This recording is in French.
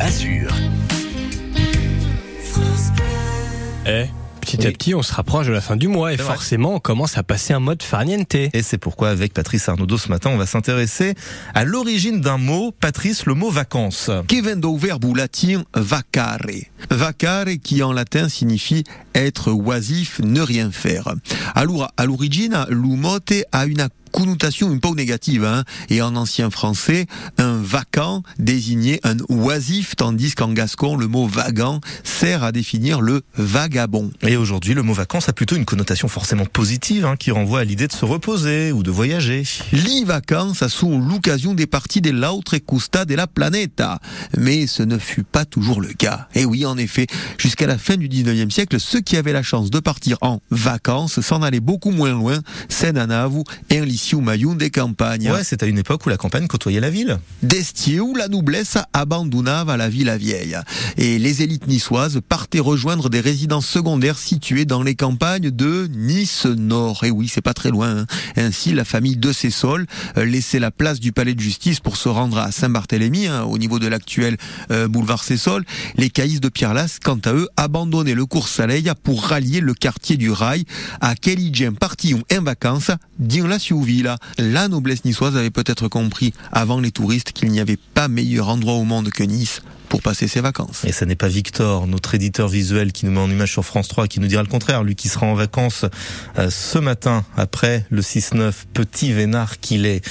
Azur. Eh, petit à petit, on se rapproche de la fin du mois et forcément, on commence à passer un mode farniente. Et c'est pourquoi, avec Patrice Arnaudot ce matin, on va s'intéresser à l'origine d'un mot. Patrice, le mot vacances. che vem do verbo latin vacare. Vacare qui en latin signifie être oisif, ne rien faire. Alors, à l'origine, l'umote a une connotation un peu négative, hein, et en ancien français, un vacant désignait un oisif, tandis qu'en gascon, le mot vagant sert à définir le vagabond. Et aujourd'hui, le mot vacances a plutôt une connotation forcément positive, hein, qui renvoie à l'idée de se reposer ou de voyager. Li vacances sont l'occasion des parties de l'autre costa de la planeta. Mais ce ne fut pas toujours le cas. Et oui, en effet, jusqu'à la fin du 19e siècle, ceux qui avaient la chance de partir en vacances s'en allaient beaucoup moins loin, Senanavu et en Liciou Mayun des campagnes. Ouais, à une époque où la campagne côtoyait la ville. D'Estier où la noblesse abandonnava la ville vieille. Et les élites niçoises partaient rejoindre des résidences secondaires situées dans les campagnes de Nice Nord. Et oui, c'est pas très loin. hein. Ainsi, la famille de Cessol euh, laissait la place du palais de justice pour se rendre à Saint-Barthélemy, hein, au niveau de l'actuel euh, boulevard Cessol. Les caïs de Pierre-Lasse, quant à eux, abandonnaient le cours Soleil pour rallier le quartier du Rail à Kelidjen partions en vacances dans la Siouville. La noblesse niçoise avait peut-être compris avant les touristes qu'il n'y avait pas meilleur endroit au monde que Nice pour passer ses vacances. Et ce n'est pas Victor, notre éditeur visuel, qui nous met en image sur France 3, qui nous dira le contraire. Lui qui sera en vacances euh, ce matin, après le 6-9, petit vénard qu'il est.